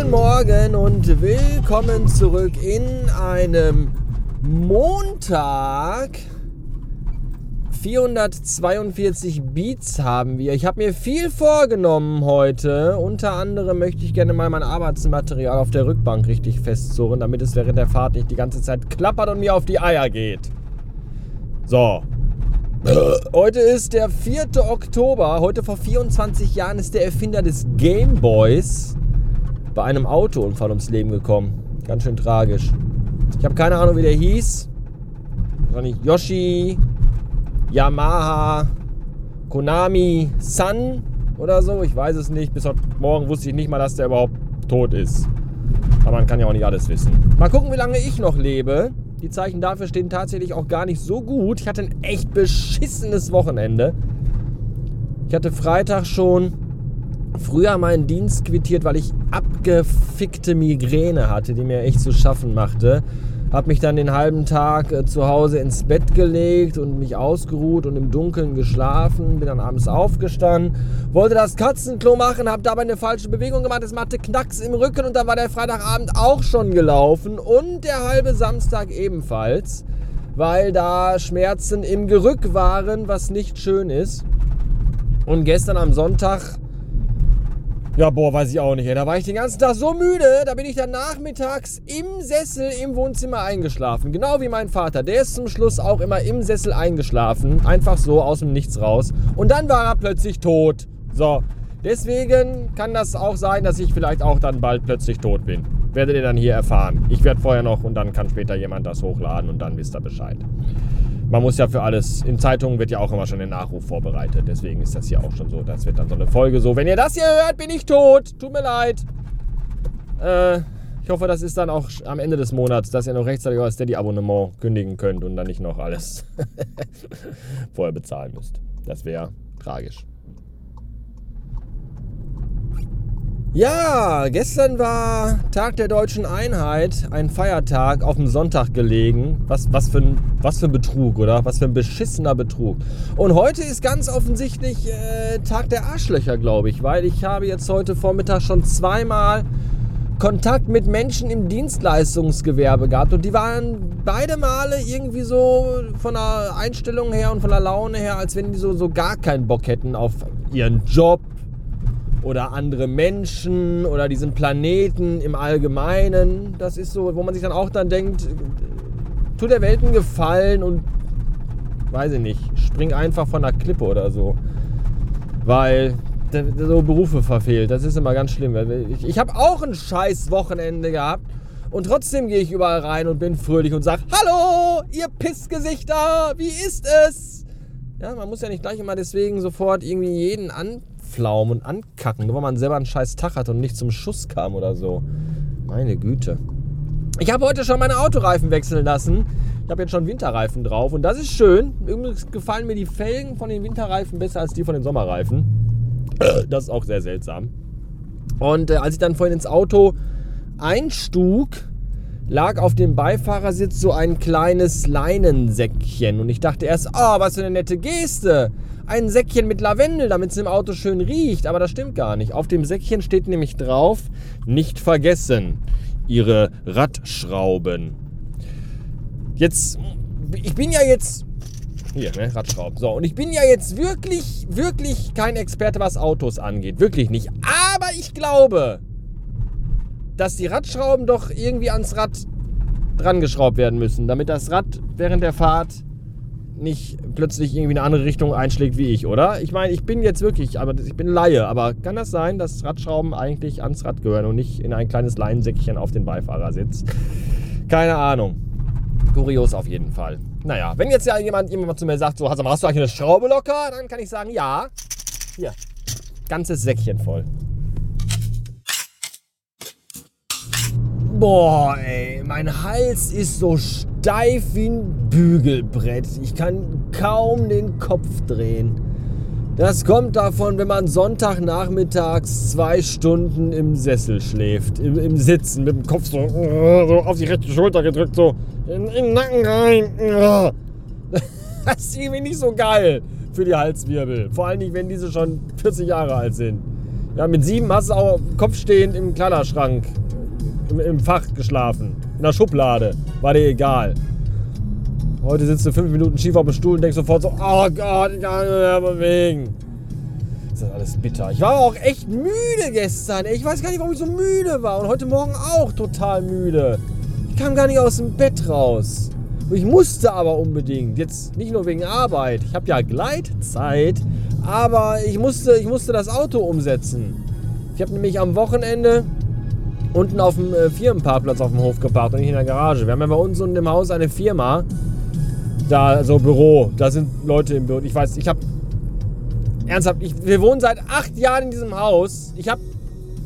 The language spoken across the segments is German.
Guten Morgen und willkommen zurück in einem Montag. 442 Beats haben wir. Ich habe mir viel vorgenommen heute. Unter anderem möchte ich gerne mal mein Arbeitsmaterial auf der Rückbank richtig festzurren, damit es während der Fahrt nicht die ganze Zeit klappert und mir auf die Eier geht. So. Heute ist der 4. Oktober. Heute vor 24 Jahren ist der Erfinder des Gameboys bei einem Autounfall ums Leben gekommen. Ganz schön tragisch. Ich habe keine Ahnung, wie der hieß. Wahrscheinlich Yoshi, Yamaha, Konami, Sun oder so. Ich weiß es nicht. Bis heute Morgen wusste ich nicht mal, dass der überhaupt tot ist. Aber man kann ja auch nicht alles wissen. Mal gucken, wie lange ich noch lebe. Die Zeichen dafür stehen tatsächlich auch gar nicht so gut. Ich hatte ein echt beschissenes Wochenende. Ich hatte Freitag schon früher meinen Dienst quittiert, weil ich abgefickte Migräne hatte, die mir echt zu schaffen machte. Hab mich dann den halben Tag äh, zu Hause ins Bett gelegt und mich ausgeruht und im Dunkeln geschlafen. Bin dann abends aufgestanden, wollte das Katzenklo machen, hab dabei eine falsche Bewegung gemacht. Es machte Knacks im Rücken und dann war der Freitagabend auch schon gelaufen und der halbe Samstag ebenfalls, weil da Schmerzen im Gerück waren, was nicht schön ist. Und gestern am Sonntag ja, boah, weiß ich auch nicht. Da war ich den ganzen Tag so müde, da bin ich dann nachmittags im Sessel im Wohnzimmer eingeschlafen. Genau wie mein Vater. Der ist zum Schluss auch immer im Sessel eingeschlafen. Einfach so aus dem Nichts raus. Und dann war er plötzlich tot. So. Deswegen kann das auch sein, dass ich vielleicht auch dann bald plötzlich tot bin. Werdet ihr dann hier erfahren. Ich werde vorher noch und dann kann später jemand das hochladen und dann wisst ihr Bescheid man muss ja für alles, in Zeitungen wird ja auch immer schon der Nachruf vorbereitet. Deswegen ist das hier auch schon so. Das wird dann so eine Folge so. Wenn ihr das hier hört, bin ich tot. Tut mir leid. Äh, ich hoffe, das ist dann auch am Ende des Monats, dass ihr noch rechtzeitig euer Steady-Abonnement kündigen könnt und dann nicht noch alles vorher bezahlen müsst. Das wäre tragisch. Ja, gestern war Tag der deutschen Einheit, ein Feiertag auf dem Sonntag gelegen. Was, was, für ein, was für ein Betrug, oder? Was für ein beschissener Betrug. Und heute ist ganz offensichtlich äh, Tag der Arschlöcher, glaube ich, weil ich habe jetzt heute Vormittag schon zweimal Kontakt mit Menschen im Dienstleistungsgewerbe gehabt und die waren beide Male irgendwie so von der Einstellung her und von der Laune her, als wenn die so, so gar keinen Bock hätten auf ihren Job, oder andere Menschen oder diesen Planeten im Allgemeinen. Das ist so, wo man sich dann auch dann denkt, tut der Welt einen Gefallen und weiß ich nicht, spring einfach von der Klippe oder so. Weil so Berufe verfehlt. Das ist immer ganz schlimm. Ich, ich habe auch ein scheiß Wochenende gehabt und trotzdem gehe ich überall rein und bin fröhlich und sage, hallo, ihr Pissgesichter, wie ist es? Ja, man muss ja nicht gleich immer deswegen sofort irgendwie jeden an anpflaumen und ankacken, nur weil man selber einen scheiß Tag hat und nicht zum Schuss kam oder so. Meine Güte. Ich habe heute schon meine Autoreifen wechseln lassen. Ich habe jetzt schon Winterreifen drauf und das ist schön. Irgendwie gefallen mir die Felgen von den Winterreifen besser als die von den Sommerreifen. Das ist auch sehr seltsam. Und äh, als ich dann vorhin ins Auto einstug, lag auf dem Beifahrersitz so ein kleines Leinensäckchen. Und ich dachte erst, oh, was für eine nette Geste ein Säckchen mit Lavendel, damit es im Auto schön riecht. Aber das stimmt gar nicht. Auf dem Säckchen steht nämlich drauf, nicht vergessen, Ihre Radschrauben. Jetzt, ich bin ja jetzt hier, ne, Radschrauben. So, und ich bin ja jetzt wirklich, wirklich kein Experte, was Autos angeht. Wirklich nicht. Aber ich glaube, dass die Radschrauben doch irgendwie ans Rad dran geschraubt werden müssen, damit das Rad während der Fahrt nicht plötzlich irgendwie eine andere Richtung einschlägt wie ich, oder? Ich meine, ich bin jetzt wirklich, aber ich bin Laie, aber kann das sein, dass Radschrauben eigentlich ans Rad gehören und nicht in ein kleines Leinensäckchen auf den Beifahrersitz? Keine Ahnung. Kurios auf jeden Fall. Naja, wenn jetzt ja jemand, jemand zu mir sagt, so, hast du eigentlich eine Schraube locker? Dann kann ich sagen, ja. Hier, ganzes Säckchen voll. Boah, ey, mein Hals ist so steif wie ein Bügelbrett. Ich kann kaum den Kopf drehen. Das kommt davon, wenn man Sonntagnachmittags zwei Stunden im Sessel schläft, im, im Sitzen, mit dem Kopf so, so, auf die rechte Schulter gedrückt, so in, in den Nacken rein. Das ist irgendwie nicht so geil für die Halswirbel. Vor allem nicht, wenn diese schon 40 Jahre alt sind. Ja, mit sieben hast du auch kopfstehend im Kleiderschrank, im, im Fach geschlafen, in der Schublade. War dir egal. Heute sitzt du fünf Minuten schief auf dem Stuhl und denkst sofort so, oh Gott, ich kann nicht mehr bewegen. Das ist alles bitter. Ich war auch echt müde gestern. Ich weiß gar nicht, warum ich so müde war. Und heute Morgen auch total müde. Ich kam gar nicht aus dem Bett raus. Ich musste aber unbedingt. Jetzt nicht nur wegen Arbeit. Ich habe ja Gleitzeit. Aber ich musste, ich musste das Auto umsetzen. Ich habe nämlich am Wochenende unten auf dem äh, Firmenparkplatz auf dem Hof geparkt und nicht in der Garage. Wir haben ja bei uns unten im Haus eine Firma da so Büro, da sind Leute im Büro. Ich weiß, ich habe ernsthaft, ich, wir wohnen seit acht Jahren in diesem Haus. Ich habe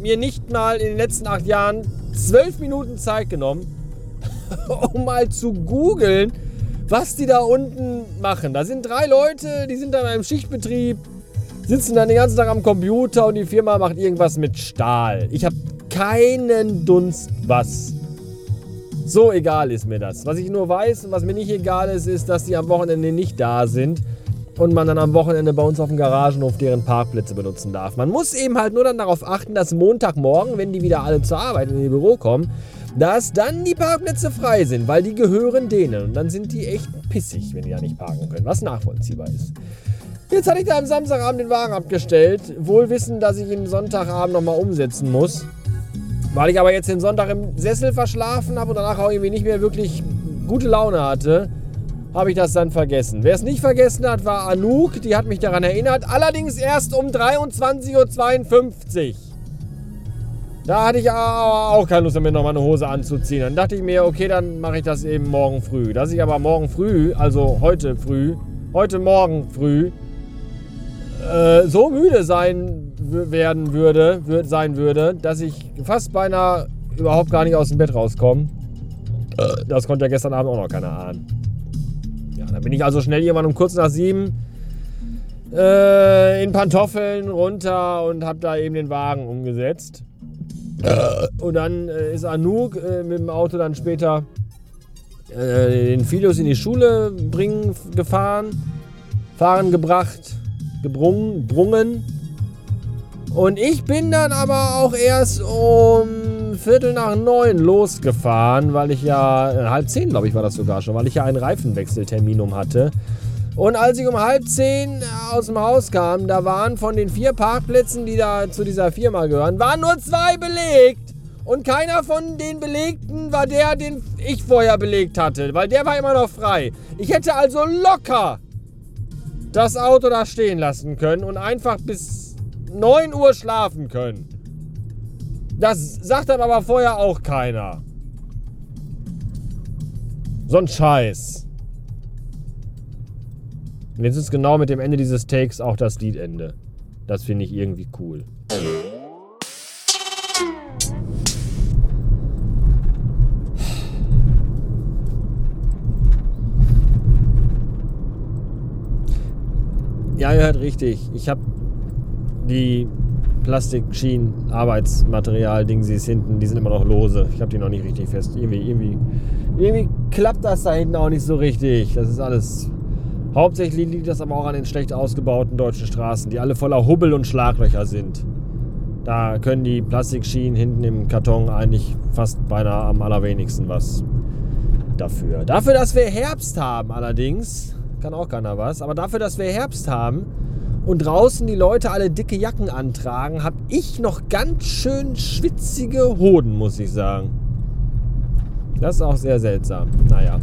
mir nicht mal in den letzten acht Jahren zwölf Minuten Zeit genommen, um mal zu googeln, was die da unten machen. Da sind drei Leute, die sind dann im Schichtbetrieb, sitzen dann den ganzen Tag am Computer und die Firma macht irgendwas mit Stahl. Ich habe keinen Dunst was. So egal ist mir das. Was ich nur weiß und was mir nicht egal ist, ist, dass die am Wochenende nicht da sind und man dann am Wochenende bei uns auf dem Garagenhof deren Parkplätze benutzen darf. Man muss eben halt nur dann darauf achten, dass Montagmorgen, wenn die wieder alle zur Arbeit in ihr Büro kommen, dass dann die Parkplätze frei sind, weil die gehören denen. Und dann sind die echt pissig, wenn die da nicht parken können, was nachvollziehbar ist. Jetzt hatte ich da am Samstagabend den Wagen abgestellt, wohl wissend, dass ich ihn Sonntagabend nochmal umsetzen muss. Weil ich aber jetzt den Sonntag im Sessel verschlafen habe und danach auch irgendwie nicht mehr wirklich gute Laune hatte, habe ich das dann vergessen. Wer es nicht vergessen hat, war Anouk. Die hat mich daran erinnert. Allerdings erst um 23.52 Uhr. Da hatte ich aber auch keine Lust mehr, nochmal eine Hose anzuziehen. Dann dachte ich mir, okay, dann mache ich das eben morgen früh. Dass ich aber morgen früh, also heute früh, heute Morgen früh, äh, so müde sein werden würde, würd, sein würde, dass ich fast beinahe überhaupt gar nicht aus dem Bett rauskomme. Äh. Das konnte ja gestern Abend auch noch keiner ahnen. Ja, dann bin ich also schnell irgendwann um kurz nach sieben äh, in Pantoffeln runter und habe da eben den Wagen umgesetzt. Äh. Und dann äh, ist Anouk äh, mit dem Auto dann später äh, den Filius in die Schule bringen gefahren, fahren gebracht, gebrungen, brungen. Und ich bin dann aber auch erst um Viertel nach neun losgefahren, weil ich ja, äh, halb zehn glaube ich war das sogar schon, weil ich ja einen Reifenwechseltermin um hatte. Und als ich um halb zehn aus dem Haus kam, da waren von den vier Parkplätzen, die da zu dieser Firma gehören, waren nur zwei belegt. Und keiner von den Belegten war der, den ich vorher belegt hatte, weil der war immer noch frei. Ich hätte also locker das Auto da stehen lassen können und einfach bis 9 Uhr schlafen können. Das sagt dann aber vorher auch keiner. So ein Scheiß. Und jetzt ist genau mit dem Ende dieses Takes auch das Liedende. Das finde ich irgendwie cool. Ja, ihr hört richtig. Ich habe die Plastikschienen, Arbeitsmaterial, Ding, sie ist hinten, die sind immer noch lose. Ich habe die noch nicht richtig fest. Irgendwie, irgendwie, irgendwie klappt das da hinten auch nicht so richtig. Das ist alles. Hauptsächlich liegt das aber auch an den schlecht ausgebauten deutschen Straßen, die alle voller Hubbel und Schlaglöcher sind. Da können die Plastikschienen hinten im Karton eigentlich fast beinahe am allerwenigsten was dafür. Dafür, dass wir Herbst haben allerdings, kann auch keiner was, aber dafür, dass wir Herbst haben, und draußen die Leute alle dicke Jacken antragen, habe ich noch ganz schön schwitzige Hoden, muss ich sagen. Das ist auch sehr seltsam. Naja.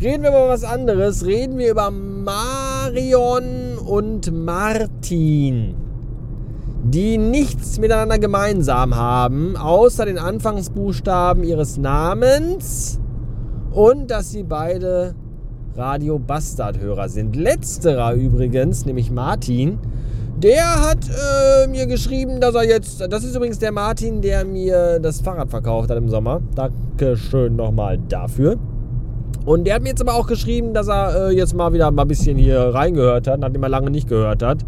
Reden wir über was anderes. Reden wir über Marion und Martin, die nichts miteinander gemeinsam haben, außer den Anfangsbuchstaben ihres Namens und dass sie beide Radio Bastard-Hörer sind. Letzterer übrigens, nämlich Martin, der hat äh, mir geschrieben, dass er jetzt. Das ist übrigens der Martin, der mir das Fahrrad verkauft hat im Sommer. Dankeschön nochmal dafür. Und der hat mir jetzt aber auch geschrieben, dass er äh, jetzt mal wieder mal ein bisschen hier reingehört hat, nachdem er lange nicht gehört hat.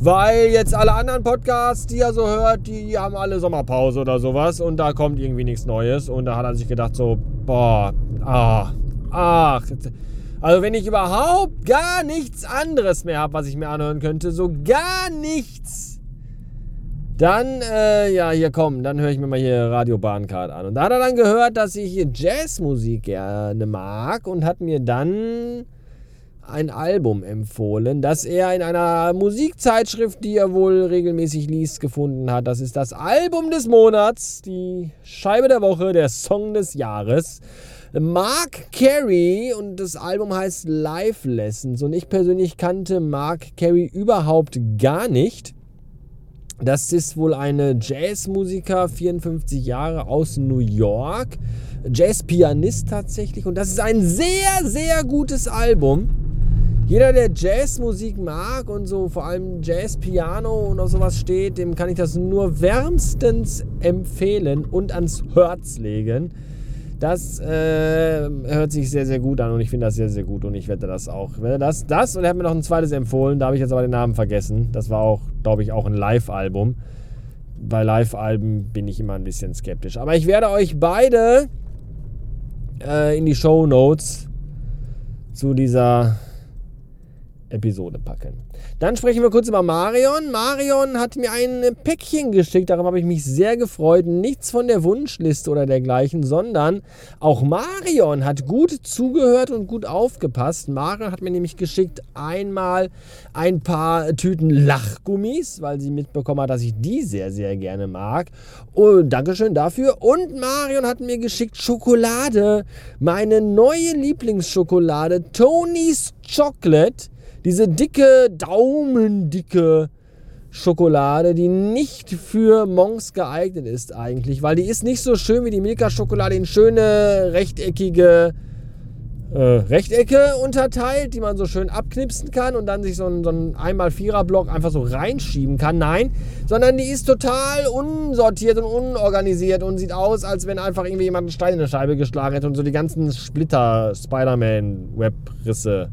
Weil jetzt alle anderen Podcasts, die er so hört, die haben alle Sommerpause oder sowas und da kommt irgendwie nichts Neues. Und da hat er sich gedacht, so, boah, ah, ach. Also wenn ich überhaupt gar nichts anderes mehr habe, was ich mir anhören könnte, so gar nichts, Dann, äh, ja, hier komm, dann höre ich mir mal hier Radio Bahncard an. Und da hat er dann gehört, dass ich Jazzmusik gerne mag und hat mir dann ein Album empfohlen, das er in einer Musikzeitschrift, die er wohl regelmäßig liest, gefunden hat. Das ist das Album des Monats, die Scheibe der Woche, der Song des Jahres. Mark Carey und das Album heißt Live Lessons und ich persönlich kannte Mark Carey überhaupt gar nicht. Das ist wohl eine Jazzmusiker, 54 Jahre aus New York, Jazzpianist tatsächlich und das ist ein sehr, sehr gutes Album. Jeder, der Jazzmusik mag und so vor allem Jazzpiano und auf sowas steht, dem kann ich das nur wärmstens empfehlen und ans Herz legen. Das äh, hört sich sehr, sehr gut an und ich finde das sehr, sehr gut und ich wette das auch. Das, das und er hat mir noch ein zweites empfohlen, da habe ich jetzt aber den Namen vergessen. Das war auch, glaube ich, auch ein Live-Album. Bei Live-Alben bin ich immer ein bisschen skeptisch. Aber ich werde euch beide äh, in die Show Notes zu dieser Episode packen. Dann sprechen wir kurz über Marion. Marion hat mir ein Päckchen geschickt, darüber habe ich mich sehr gefreut. Nichts von der Wunschliste oder dergleichen, sondern auch Marion hat gut zugehört und gut aufgepasst. Marion hat mir nämlich geschickt einmal ein paar Tüten Lachgummis, weil sie mitbekommen hat, dass ich die sehr, sehr gerne mag. Und Dankeschön dafür. Und Marion hat mir geschickt Schokolade. Meine neue Lieblingsschokolade, Tony's Chocolate diese dicke, daumendicke Schokolade, die nicht für Monks geeignet ist eigentlich, weil die ist nicht so schön wie die Milka-Schokolade in schöne rechteckige äh, Rechtecke unterteilt, die man so schön abknipsen kann und dann sich so ein, so ein 1x4er-Block einfach so reinschieben kann. Nein, sondern die ist total unsortiert und unorganisiert und sieht aus, als wenn einfach irgendwie jemand einen Stein in eine Scheibe geschlagen hätte und so die ganzen Splitter, Spider-Man-Webrisse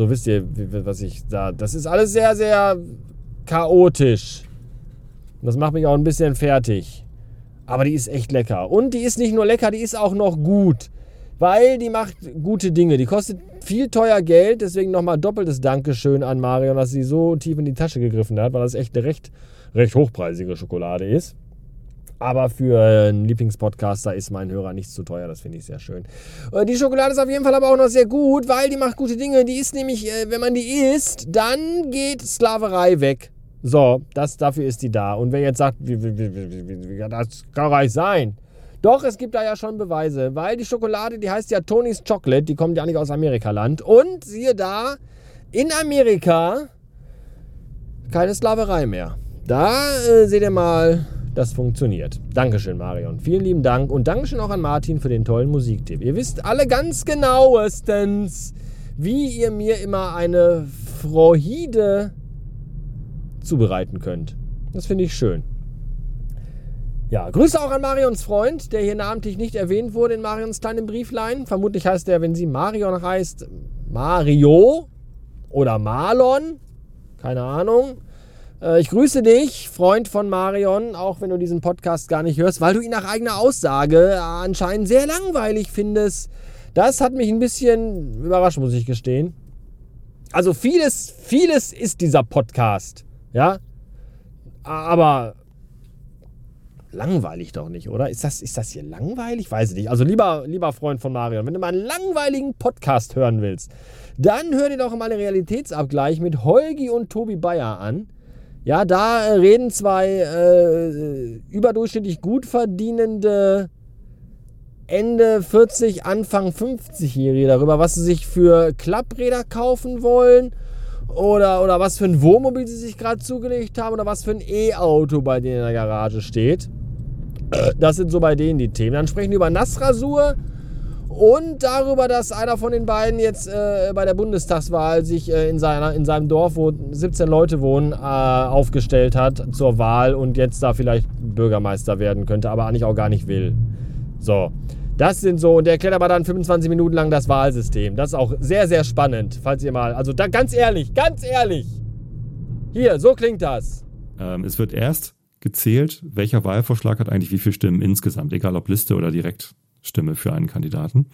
so wisst ihr, was ich da. Das ist alles sehr, sehr chaotisch. Das macht mich auch ein bisschen fertig. Aber die ist echt lecker. Und die ist nicht nur lecker, die ist auch noch gut. Weil die macht gute Dinge. Die kostet viel teuer Geld. Deswegen nochmal doppeltes Dankeschön an Marion, dass sie so tief in die Tasche gegriffen hat, weil das echt eine recht, recht hochpreisige Schokolade ist. Aber für einen Lieblingspodcaster ist mein Hörer nicht zu teuer. Das finde ich sehr schön. Äh, die Schokolade ist auf jeden Fall aber auch noch sehr gut, weil die macht gute Dinge. Die ist nämlich, äh, wenn man die isst, dann geht Sklaverei weg. So, das, dafür ist die da. Und wer jetzt sagt, das kann doch nicht sein. Doch, es gibt da ja schon Beweise, weil die Schokolade, die heißt ja Tony's Chocolate, die kommt ja nicht aus Amerikaland. Und siehe da, in Amerika keine Sklaverei mehr. Da äh, seht ihr mal, das funktioniert. Dankeschön, Marion. Vielen lieben Dank und Dankeschön auch an Martin für den tollen Musiktipp. Ihr wisst alle ganz genauestens, wie ihr mir immer eine Freude zubereiten könnt. Das finde ich schön. Ja, Grüße auch an Marions Freund, der hier namentlich nicht erwähnt wurde in Marions kleinen Brieflein. Vermutlich heißt er, wenn sie Marion heißt, Mario oder Marlon. Keine Ahnung. Äh, ich grüße dich, Freund von Marion, auch wenn du diesen Podcast gar nicht hörst, weil du ihn nach eigener Aussage anscheinend sehr langweilig findest. Das hat mich ein bisschen überrascht, muss ich gestehen. Also vieles, vieles ist dieser Podcast, ja. Aber langweilig doch nicht, oder? Ist das, ist das hier langweilig? Weiß ich nicht. Also lieber, lieber Freund von Marion, wenn du mal einen langweiligen Podcast hören willst, dann hör dir doch mal den Realitätsabgleich mit Holgi und Tobi Bayer an. Ja, da äh, reden zwei äh, überdurchschnittlich gut verdienende Ende 40, Anfang 50-Jährige darüber, was sie sich für Klappräder kaufen wollen oder, oder was für ein Wohnmobil sie sich gerade zugelegt haben oder was für ein E-Auto bei denen in der Garage steht. Das sind so bei denen die Themen. Dann sprechen die über Nassrasur und darüber, dass einer von den beiden jetzt äh, bei der Bundestagswahl sich äh, in, seiner, in seinem Dorf, wo 17 Leute wohnen, äh, aufgestellt hat zur Wahl und jetzt da vielleicht Bürgermeister werden könnte, aber eigentlich auch gar nicht will. So. Das sind so, und der erklärt aber dann 25 Minuten lang das Wahlsystem. Das ist auch sehr, sehr spannend, falls ihr mal, also da, ganz ehrlich, ganz ehrlich. Hier, so klingt das. Ähm, es wird erst gezählt, welcher Wahlvorschlag hat eigentlich wie viele Stimmen insgesamt, egal ob Liste oder direkt. Stimme für einen Kandidaten.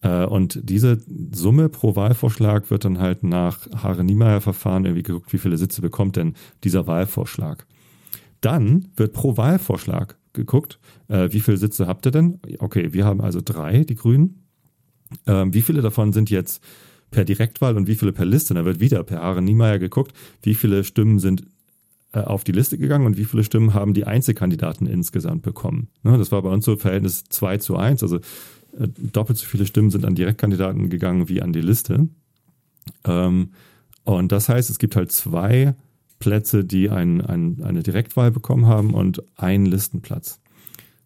Äh, und diese Summe pro Wahlvorschlag wird dann halt nach Hare-Niemeyer-Verfahren irgendwie geguckt, wie viele Sitze bekommt denn dieser Wahlvorschlag. Dann wird pro Wahlvorschlag geguckt, äh, wie viele Sitze habt ihr denn? Okay, wir haben also drei, die Grünen. Ähm, wie viele davon sind jetzt per Direktwahl und wie viele per Liste? Da wird wieder per Haare Niemeyer geguckt, wie viele Stimmen sind auf die Liste gegangen und wie viele Stimmen haben die Einzelkandidaten insgesamt bekommen. Ne, das war bei uns so Verhältnis 2 zu 1, also äh, doppelt so viele Stimmen sind an Direktkandidaten gegangen wie an die Liste. Ähm, und das heißt, es gibt halt zwei Plätze, die ein, ein, eine Direktwahl bekommen haben und einen Listenplatz.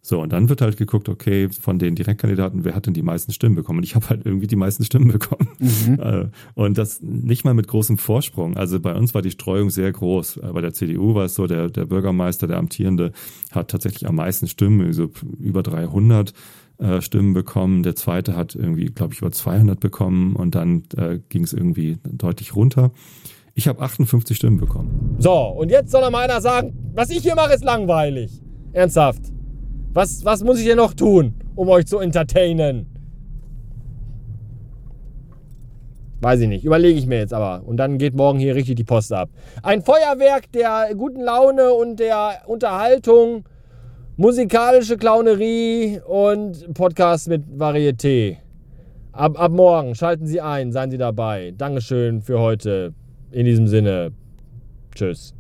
So, und dann wird halt geguckt, okay, von den Direktkandidaten, wer hat denn die meisten Stimmen bekommen? Und ich habe halt irgendwie die meisten Stimmen bekommen. Mhm. Äh, und das nicht mal mit großem Vorsprung. Also bei uns war die Streuung sehr groß. Bei der CDU war es so, der, der Bürgermeister, der Amtierende, hat tatsächlich am meisten Stimmen, also über 300 äh, Stimmen bekommen. Der zweite hat irgendwie, glaube ich, über 200 bekommen und dann äh, ging es irgendwie deutlich runter. Ich habe 58 Stimmen bekommen. So, und jetzt soll noch mal einer sagen, was ich hier mache, ist langweilig. Ernsthaft. Was, was muss ich denn noch tun, um euch zu entertainen? Weiß ich nicht. Überlege ich mir jetzt aber. Und dann geht morgen hier richtig die Post ab. Ein Feuerwerk der guten Laune und der Unterhaltung, musikalische Clownerie und Podcast mit Varieté. Ab, ab morgen schalten Sie ein, seien Sie dabei. Dankeschön für heute. In diesem Sinne, tschüss.